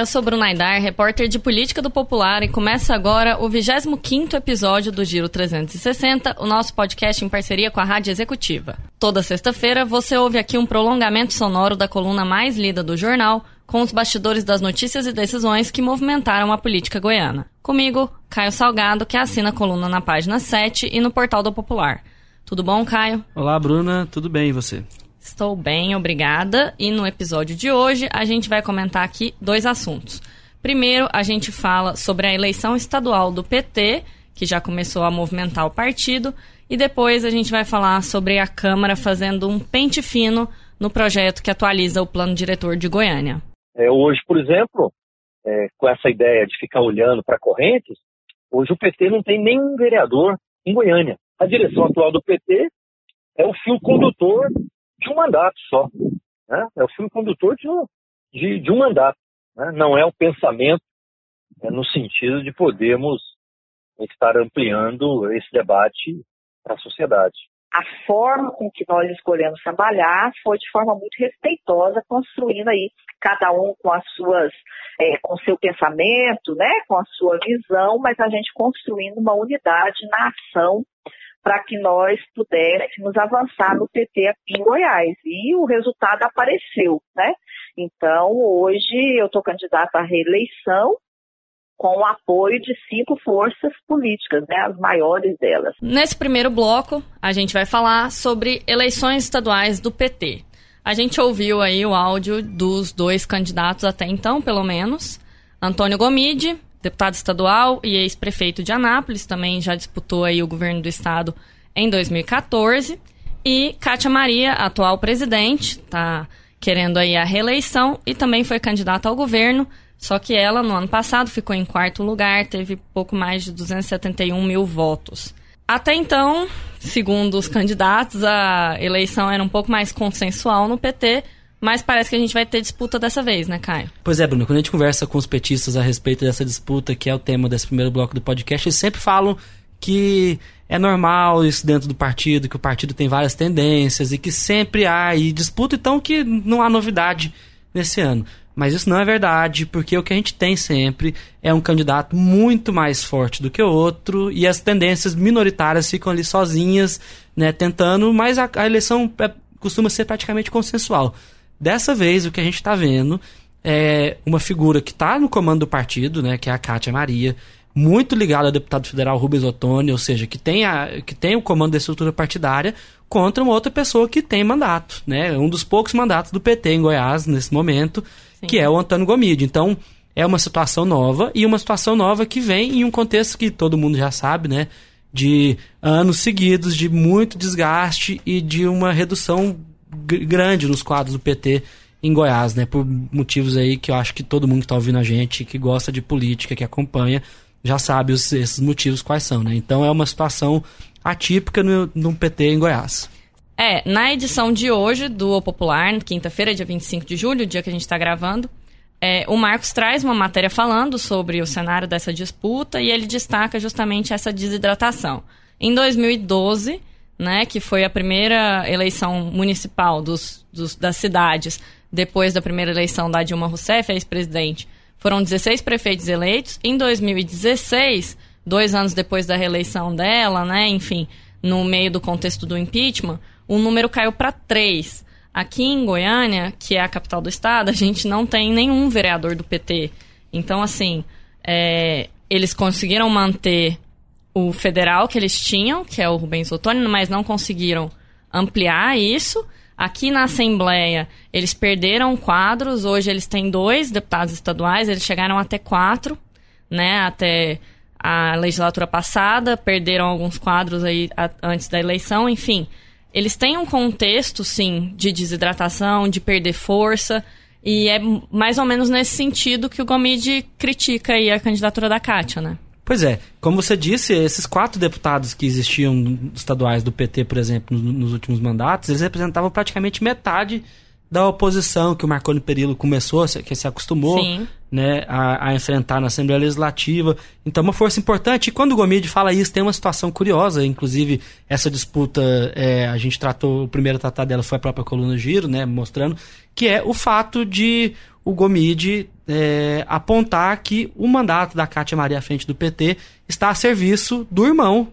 eu sou Bruna Aidar, repórter de política do Popular, e começa agora o 25º episódio do Giro 360, o nosso podcast em parceria com a Rádio Executiva. Toda sexta-feira você ouve aqui um prolongamento sonoro da coluna mais lida do jornal, com os bastidores das notícias e decisões que movimentaram a política goiana. Comigo, Caio Salgado, que assina a coluna na página 7 e no portal do Popular. Tudo bom, Caio? Olá, Bruna, tudo bem e você? Estou bem, obrigada. E no episódio de hoje a gente vai comentar aqui dois assuntos. Primeiro, a gente fala sobre a eleição estadual do PT, que já começou a movimentar o partido, e depois a gente vai falar sobre a Câmara fazendo um pente fino no projeto que atualiza o plano diretor de Goiânia. É, hoje, por exemplo, é, com essa ideia de ficar olhando para correntes, hoje o PT não tem nenhum vereador em Goiânia. A direção atual do PT é o fio condutor de um mandato só. Né? É o fio condutor de um, de, de um mandato. Né? Não é o pensamento é, no sentido de podermos estar ampliando esse debate para a sociedade. A forma com que nós escolhemos trabalhar foi de forma muito respeitosa, construindo aí cada um com as suas, é, com seu pensamento, né, com a sua visão, mas a gente construindo uma unidade na ação para que nós pudéssemos avançar no PT aqui em Goiás. E o resultado apareceu, né? Então, hoje eu estou candidata à reeleição com o apoio de cinco forças políticas, né, as maiores delas. Nesse primeiro bloco, a gente vai falar sobre eleições estaduais do PT. A gente ouviu aí o áudio dos dois candidatos até então, pelo menos. Antônio Gomide, deputado estadual e ex-prefeito de Anápolis, também já disputou aí o governo do estado em 2014. E Kátia Maria, atual presidente, está querendo aí a reeleição e também foi candidata ao governo, só que ela, no ano passado, ficou em quarto lugar, teve pouco mais de 271 mil votos. Até então, segundo os candidatos, a eleição era um pouco mais consensual no PT, mas parece que a gente vai ter disputa dessa vez, né, Caio? Pois é, Bruno. Quando a gente conversa com os petistas a respeito dessa disputa, que é o tema desse primeiro bloco do podcast, eles sempre falam que é normal isso dentro do partido, que o partido tem várias tendências e que sempre há aí disputa, então que não há novidade nesse ano. Mas isso não é verdade, porque o que a gente tem sempre é um candidato muito mais forte do que o outro e as tendências minoritárias ficam ali sozinhas, né, tentando, mas a, a eleição é, costuma ser praticamente consensual. Dessa vez, o que a gente está vendo é uma figura que está no comando do partido, né, que é a Cátia Maria, muito ligada ao deputado federal Rubens Ottoni, ou seja, que tem, a, que tem o comando da estrutura partidária, contra uma outra pessoa que tem mandato, né, um dos poucos mandatos do PT em Goiás nesse momento, Sim. que é o Antônio Gomide. Então, é uma situação nova e uma situação nova que vem em um contexto que todo mundo já sabe, né, de anos seguidos de muito desgaste e de uma redução grande nos quadros do PT em Goiás, né? Por motivos aí que eu acho que todo mundo que está ouvindo a gente, que gosta de política, que acompanha, já sabe os, esses motivos quais são, né? Então é uma situação atípica no, no PT em Goiás. É, na edição de hoje do O Popular, quinta-feira, dia 25 de julho, o dia que a gente está gravando, é, o Marcos traz uma matéria falando sobre o cenário dessa disputa e ele destaca justamente essa desidratação. Em 2012, né, que foi a primeira eleição municipal dos, dos, das cidades depois da primeira eleição da Dilma Rousseff, ex-presidente. Foram 16 prefeitos eleitos. Em 2016, dois anos depois da reeleição dela, né, enfim, no meio do contexto do impeachment, o número caiu para três. Aqui em Goiânia, que é a capital do estado, a gente não tem nenhum vereador do PT. Então, assim, é, eles conseguiram manter o federal que eles tinham, que é o Rubens Ottoni, mas não conseguiram ampliar isso. Aqui na Assembleia, eles perderam quadros, hoje eles têm dois deputados estaduais, eles chegaram até quatro, né, até a legislatura passada, perderam alguns quadros aí antes da eleição, enfim. Eles têm um contexto, sim, de desidratação, de perder força, e é mais ou menos nesse sentido que o Gomide critica aí a candidatura da Kátia, né? Pois é, como você disse, esses quatro deputados que existiam estaduais do PT, por exemplo, nos últimos mandatos, eles representavam praticamente metade da oposição que o Marconi Perillo começou, que se acostumou né, a, a, enfrentar na Assembleia Legislativa. Então, uma força importante. E quando o Gomide fala isso, tem uma situação curiosa. Inclusive, essa disputa, é, a gente tratou, o primeiro tratado dela foi a própria coluna Giro, né, mostrando, que é o fato de o Gomide é, apontar que o mandato da Cátia Maria à frente do PT está a serviço do irmão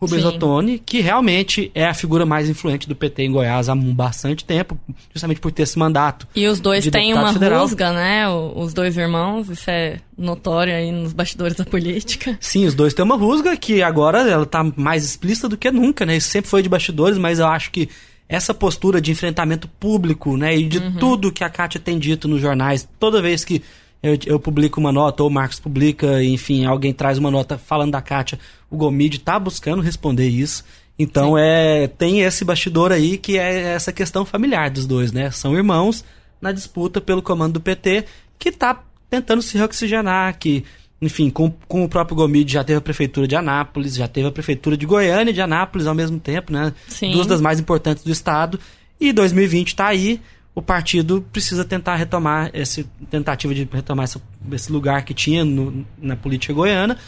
Rubens Sim. Ottoni, que realmente é a figura mais influente do PT em Goiás há bastante tempo, justamente por ter esse mandato. E os dois de têm uma federal. rusga, né? Os dois irmãos, isso é notório aí nos bastidores da política. Sim, os dois têm uma rusga que agora ela tá mais explícita do que nunca, né? Isso sempre foi de bastidores, mas eu acho que essa postura de enfrentamento público, né? E de Uhum. tudo que a Kátia tem dito nos jornais, toda vez que eu, eu publico uma nota, ou o Marcos publica, enfim, alguém traz uma nota falando da Kátia, o Gomide tá buscando responder isso. Então é tem esse bastidor aí que é essa questão familiar dos dois, né? São irmãos na disputa pelo comando do PT que tá tentando se reoxigenar, que enfim, com, com o próprio Gomide já teve a prefeitura de Anápolis, já teve a prefeitura de Goiânia e de Anápolis ao mesmo tempo, né? Sim. Duas das mais importantes do estado. E 2020 tá aí, o partido precisa tentar retomar essa tentativa de retomar essa- esse lugar que tinha no- na política goiana.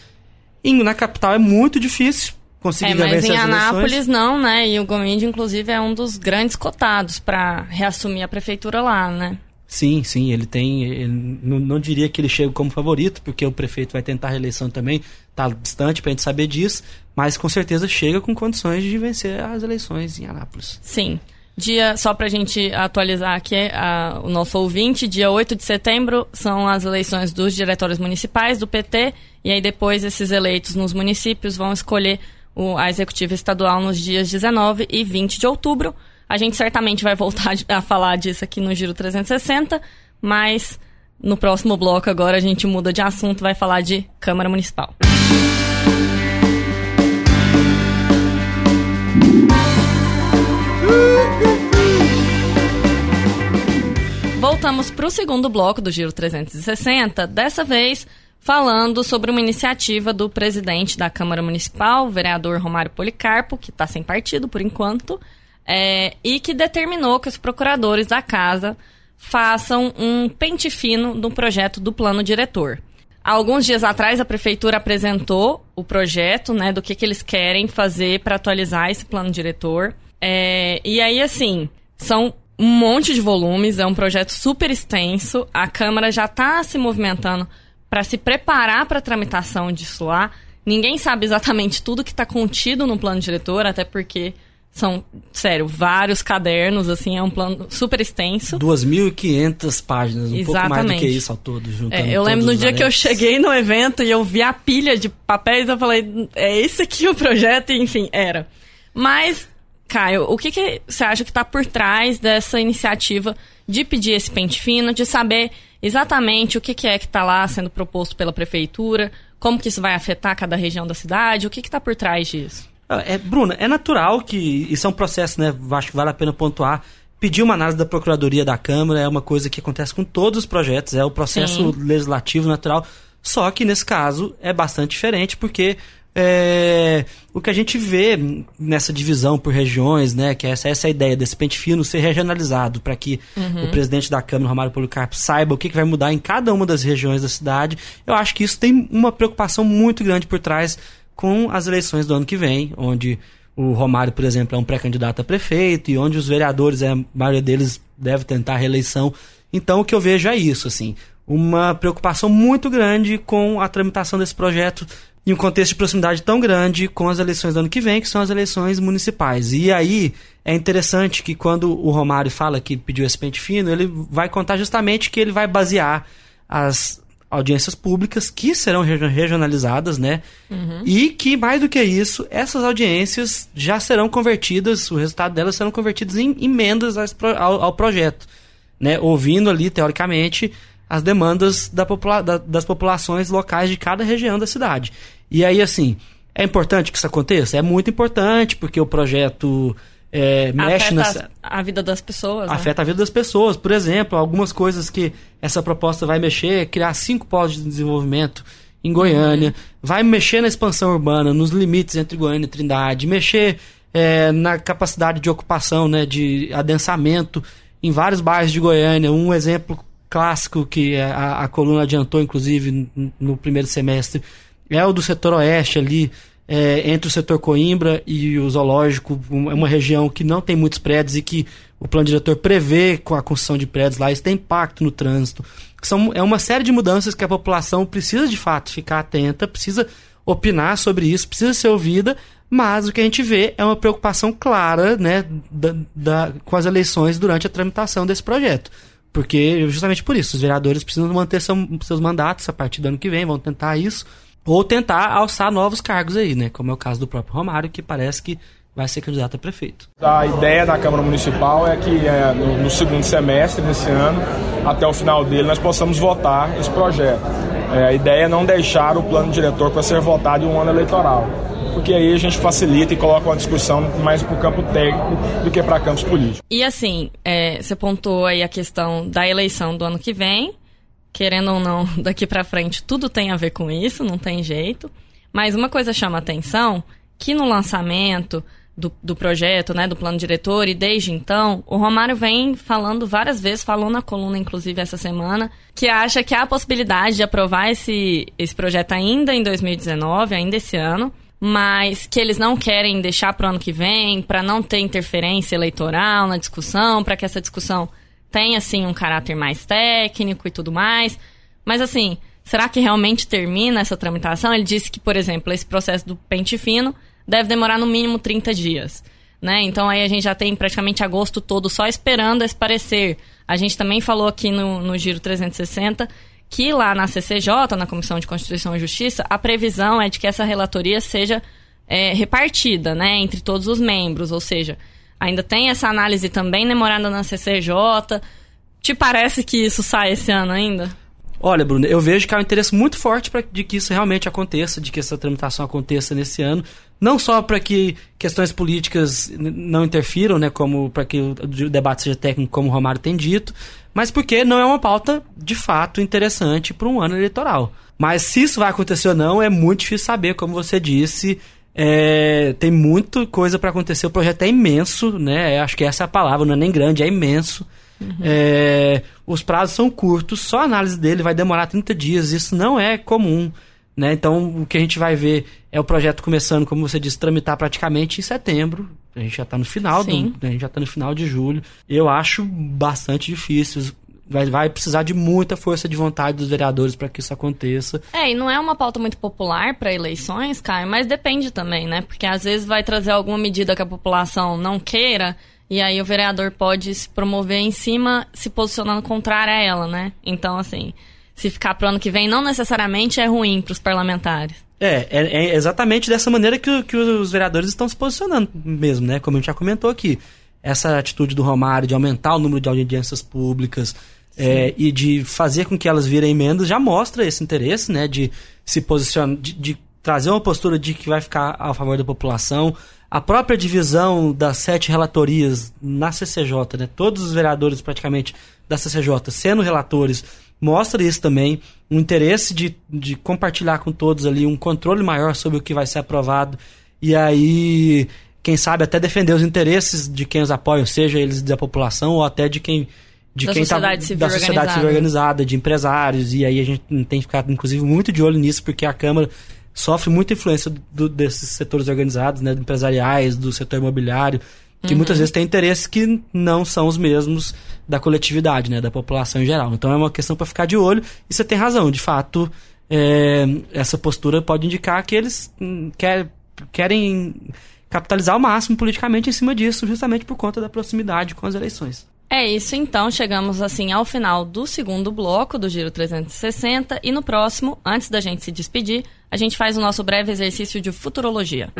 E na capital é muito difícil conseguir É, mas vencer em as eleições. Anápolis não, né? E o Gomide, inclusive, é um dos grandes cotados para reassumir a prefeitura lá, né? Sim, sim, ele tem. ele- não, não diria que ele chega como favorito, porque o prefeito vai tentar a reeleição também, tá distante pra gente saber disso, mas com certeza chega com condições de vencer as eleições em Anápolis. Sim. Dia, só pra gente atualizar aqui a- o nosso ouvinte, dia 8 de setembro são as eleições dos diretórios municipais do PT, e aí depois esses eleitos nos municípios vão escolher o- a executiva estadual nos dias 19 e 20 de outubro. A gente certamente vai voltar a falar disso aqui no Giro 360, mas no próximo bloco agora a gente muda de assunto, vai falar de Câmara Municipal. Voltamos para o segundo bloco do Giro 360, dessa vez falando sobre uma iniciativa do presidente da Câmara Municipal, o vereador Romário Policarpo, que está sem partido por enquanto, é, e que determinou que os procuradores da casa façam um pente fino no projeto do plano diretor. Alguns dias atrás, a prefeitura apresentou o projeto, né, do que, que eles querem fazer para atualizar esse plano diretor. É, e aí, assim, são um monte de volumes, é um projeto super extenso. A Câmara já está se movimentando para se preparar para a tramitação disso lá. Ninguém sabe exatamente tudo que está contido no plano diretor, até porque são, sério, vários cadernos, assim, é um plano super extenso. 2.500 páginas, um pouco mais do Exatamente. que isso ao todo. juntando É, eu lembro no dia que eu cheguei no evento e eu vi a pilha de papéis, eu falei, é esse aqui o projeto, e enfim, era. Mas, Caio, o que, que você acha que está por trás dessa iniciativa de pedir esse pente fino, de saber exatamente o que, que é que está lá sendo proposto pela prefeitura, como que isso vai afetar cada região da cidade, o que está por trás disso? É, Bruna, é natural que isso é um processo, né? Acho que vale a pena pontuar. Pedir uma análise da Procuradoria da Câmara é uma coisa que acontece com todos os projetos, é o processo Sim. legislativo natural. Só que nesse caso é bastante diferente, porque é, o que a gente vê nessa divisão por regiões, né, que essa, essa é a ideia desse pente fino ser regionalizado, para que o presidente da Câmara, Romário Policarpo, saiba o que, que vai mudar em cada uma das regiões da cidade. Eu acho que isso tem uma preocupação muito grande por trás com as eleições do ano que vem, onde o Romário, por exemplo, é um pré-candidato a prefeito e onde os vereadores, é, a maioria deles deve tentar a reeleição. Então, o que eu vejo é isso, assim, uma preocupação muito grande com a tramitação desse projeto em um contexto de proximidade tão grande com as eleições do ano que vem, que são as eleições municipais. E aí é interessante que quando o Romário fala que pediu esse pente fino, ele vai contar justamente que ele vai basear as audiências públicas que serão regi- regionalizadas, né? E que, mais do que isso, essas audiências já serão convertidas, o resultado delas serão convertidos em emendas ao, ao projeto, né? Ouvindo ali, teoricamente, as demandas da popula da- das populações locais de cada região da cidade. E aí, assim, é importante que isso aconteça? É muito importante, porque o projeto é, mexe Afeta as- a vida das pessoas, né? afeta a vida das pessoas. Por exemplo, algumas coisas que essa proposta vai mexer, é criar cinco polos de desenvolvimento em Goiânia, vai mexer na expansão urbana, nos limites entre Goiânia e Trindade, mexer é, na capacidade de ocupação, né, de adensamento em vários bairros de Goiânia. Um exemplo clássico que a, a coluna adiantou, inclusive, no primeiro semestre, é o do setor oeste ali, é, entre o setor Coimbra e o zoológico, é uma região que não tem muitos prédios e que o plano diretor prevê com a construção de prédios lá, isso tem impacto no trânsito. São, é uma série de mudanças que a população precisa de fato ficar atenta, precisa opinar sobre isso, precisa ser ouvida, mas o que a gente vê é uma preocupação clara né, da, da, com as eleições durante a tramitação desse projeto. Porque, justamente por isso, os vereadores precisam manter seu, seus mandatos a partir do ano que vem, vão tentar isso, ou tentar alçar novos cargos aí, né? Como é o caso do próprio Romário, que parece que vai ser candidato a prefeito. A ideia da Câmara Municipal é que é, no, no, segundo semestre desse ano, até o final dele, nós possamos votar esse projeto. É, a ideia é não deixar o plano diretor para ser votado em um ano eleitoral, porque aí a gente facilita e coloca uma discussão mais para o campo técnico do que para campos políticos. E assim, é, você pontuou aí a questão da eleição do ano que vem, querendo ou não, daqui para frente tudo tem a ver com isso, não tem jeito. Mas uma coisa chama atenção, que no lançamento do, do projeto, né, do plano diretor, e desde então, o Romário vem falando várias vezes, falou na coluna, inclusive, essa semana, que acha que há a possibilidade de aprovar esse, esse projeto ainda em 2019, ainda esse ano, mas que eles não querem deixar para o ano que vem, para não ter interferência eleitoral na discussão, para que essa discussão tenha, assim, um caráter mais técnico e tudo mais. Mas, assim, será que realmente termina essa tramitação? Ele disse que, por exemplo, esse processo do pente fino deve demorar no mínimo 30 dias. Né? Então aí a gente já tem praticamente agosto todo só esperando esse parecer. A gente também falou aqui no, no Giro 360 que lá na CCJ, na Comissão de Constituição e Justiça, a previsão é de que essa relatoria seja é, repartida né, entre todos os membros, ou seja, ainda tem essa análise também demorada na CCJ. Te parece que isso sai esse ano ainda? Olha, Bruno, eu vejo que há um interesse muito forte de que isso realmente aconteça, de que essa tramitação aconteça nesse ano, não só para que questões políticas não interfiram, né, como para que o debate seja técnico, como o Romário tem dito, mas porque não é uma pauta de fato interessante para um ano eleitoral. Mas se isso vai acontecer ou não, é muito difícil saber, como você disse. É, tem muita coisa para acontecer. O projeto é imenso, né? Acho que essa é a palavra, não é nem grande, é imenso. Uhum. É, os prazos são curtos, só a análise dele vai demorar 30 dias, isso não é comum. Né? Então, o que a gente vai ver é o projeto começando, como você disse, tramitar praticamente em setembro. A gente já está no final, do, a gente já está no final de julho. Eu acho bastante difícil. Vai, vai precisar de muita força de vontade dos vereadores para que isso aconteça. É, e não é uma pauta muito popular para eleições, Caio, mas depende também, né? Porque às vezes vai trazer alguma medida que a população não queira e aí o vereador pode se promover em cima, se posicionando contrário a ela, né? Então, assim, se ficar pro ano que vem, não necessariamente é ruim para os parlamentares. É, é, é, exatamente dessa maneira que, que os vereadores estão se posicionando mesmo, né? Como a gente já comentou aqui. Essa atitude do Romário de aumentar o número de audiências públicas é, e de fazer com que elas virem emendas já mostra esse interesse, né? De se posicionar, de, de trazer uma postura de que vai ficar a favor da população, a própria divisão das sete relatorias na CCJ, né, todos os vereadores praticamente da CCJ sendo relatores, mostra isso também, um interesse de, de compartilhar com todos ali um controle maior sobre o que vai ser aprovado. E aí, quem sabe até defender os interesses de quem os apoia, seja eles da população ou até de quem de da quem sociedade tá, civil da sociedade organizada. civil organizada, de empresários, e aí a gente tem que ficar inclusive muito de olho nisso, porque a Câmara sofre muita influência do, desses setores organizados, né, empresariais, do setor imobiliário, que uhum. muitas vezes têm interesses que não são os mesmos da coletividade, né, da população em geral. Então é uma questão para ficar de olho. E você tem razão, de fato, é, essa postura pode indicar que eles hum, quer, querem capitalizar ao máximo politicamente em cima disso, justamente por conta da proximidade com as eleições. É isso, então chegamos assim ao final do segundo bloco do Giro 360 e no próximo, antes da gente se despedir, a gente faz o nosso breve exercício de futurologia.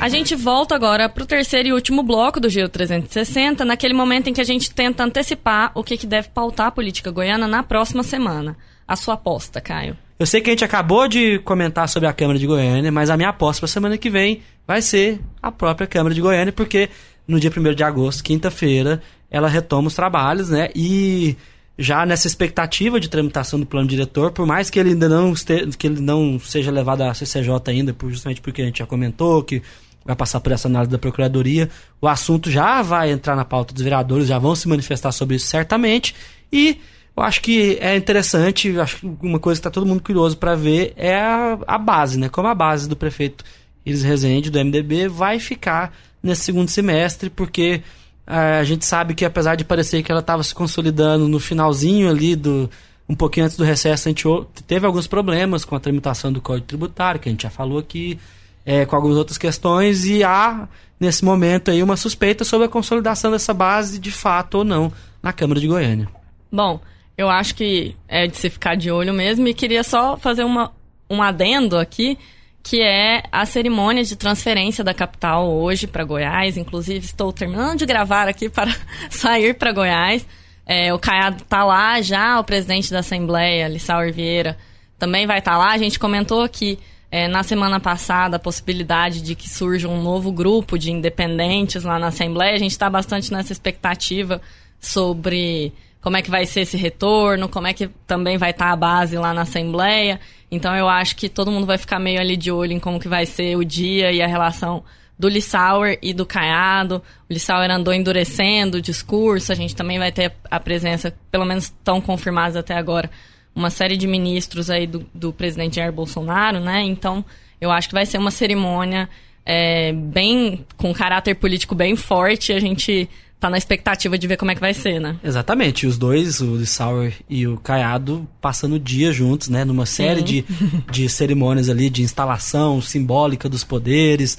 A gente volta agora para o terceiro e último bloco do Giro 360, naquele momento em que a gente tenta antecipar o que, que deve pautar a política goiana na próxima semana. A sua aposta, Caio? Eu sei que a gente acabou de comentar sobre a Câmara de Goiânia, mas a minha aposta para semana que vem vai ser a própria Câmara de Goiânia, porque no dia 1 de agosto, quinta-feira, ela retoma os trabalhos, né? E já nessa expectativa de tramitação do plano diretor, por mais que ele ainda não, este, que ele não seja levado à CCJ ainda, justamente porque a gente já comentou que vai passar por essa análise da Procuradoria. O assunto já vai entrar na pauta dos vereadores, já vão se manifestar sobre isso certamente. E eu acho que é interessante, acho que uma coisa que está todo mundo curioso para ver é a, a, base, né? Como a base do prefeito Iris Rezende, do MDB, vai ficar nesse segundo semestre, porque uh, a gente sabe que apesar de parecer que ela estava se consolidando no finalzinho ali do um pouquinho antes do recesso, a gente teve alguns problemas com a tramitação do Código Tributário, que a gente já falou aqui, é, com algumas outras questões, e há, nesse momento, aí uma suspeita sobre a consolidação dessa base, de fato ou não, na Câmara de Goiânia. Bom, eu acho que é de se ficar de olho mesmo, e queria só fazer uma, um adendo aqui, que é a cerimônia de transferência da capital hoje para Goiás. Inclusive, estou terminando de gravar aqui para sair para Goiás. É, o Caiado está lá já, o presidente da Assembleia, Lissauer Vieira, também vai estar tá lá. A gente comentou aqui é, na semana passada a possibilidade de que surja um novo grupo de independentes lá na Assembleia. A gente está bastante nessa expectativa sobre como é que vai ser esse retorno, como é que também vai estar tá a base lá na Assembleia. Então eu acho que todo mundo vai ficar meio ali de olho em como que vai ser o dia e a relação do Lissauer e do Caiado. O Lissauer andou endurecendo o discurso, a gente também vai ter a presença, pelo menos tão confirmados até agora, uma série de ministros aí do, do presidente Jair Bolsonaro, né? Então, eu acho que vai ser uma cerimônia é, bem com caráter político bem forte. A gente tá na expectativa de ver como é que vai ser, né? Exatamente. Os dois, o Lissauer e o Caiado, passando o dia juntos, né? Numa série de, de cerimônias ali de instalação simbólica dos poderes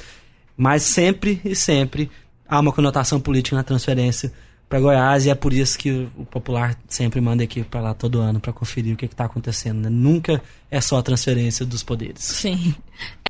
mas sempre e sempre há uma conotação política na transferência para Goiás e é por isso que o Popular sempre manda equipe para lá todo ano para conferir o que está acontecendo. Né? Nunca é só a transferência dos poderes. Sim.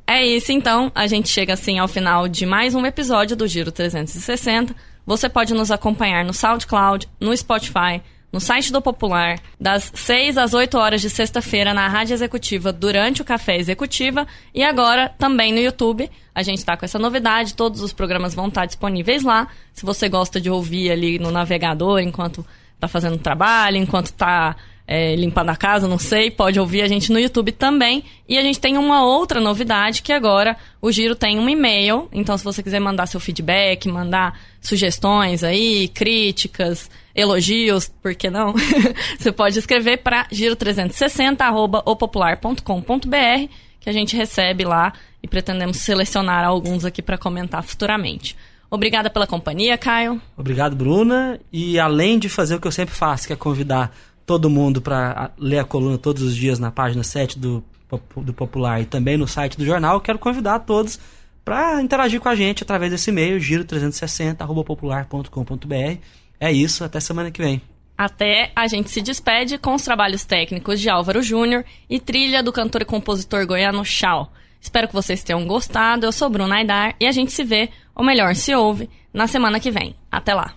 É isso, então. A gente chega assim ao final de mais um episódio do Giro 360. Você pode nos acompanhar no SoundCloud, no Spotify, no site do Popular, das 6 às 8 horas de sexta-feira na Rádio Executiva durante o Café Executiva e agora também no YouTube. A gente está com essa novidade, todos os programas vão estar disponíveis lá. Se você gosta de ouvir ali no navegador enquanto está fazendo trabalho, enquanto está é, limpando a casa, não sei, pode ouvir a gente no YouTube também. E a gente tem uma outra novidade que agora o Giro tem um e-mail. Então, se você quiser mandar seu feedback, mandar sugestões aí, críticas, elogios, por que não? você pode escrever para giro360@opopular.com.br que a gente recebe lá e pretendemos selecionar alguns aqui para comentar futuramente. Obrigada pela companhia, Caio. Obrigado, Bruna. E além de fazer o que eu sempre faço, que é convidar todo mundo para ler a coluna todos os dias na página 7 do, do Popular e também no site do jornal, quero convidar todos para interagir com a gente através desse e-mail, giro360.popular.com.br. É isso, até semana que vem. Até a gente se despede com os trabalhos técnicos de Álvaro Júnior e trilha do cantor e compositor goiano Chau. Espero que vocês tenham gostado. Eu sou Bruna Aidar e a gente se vê, ou melhor, se ouve, na semana que vem. Até lá!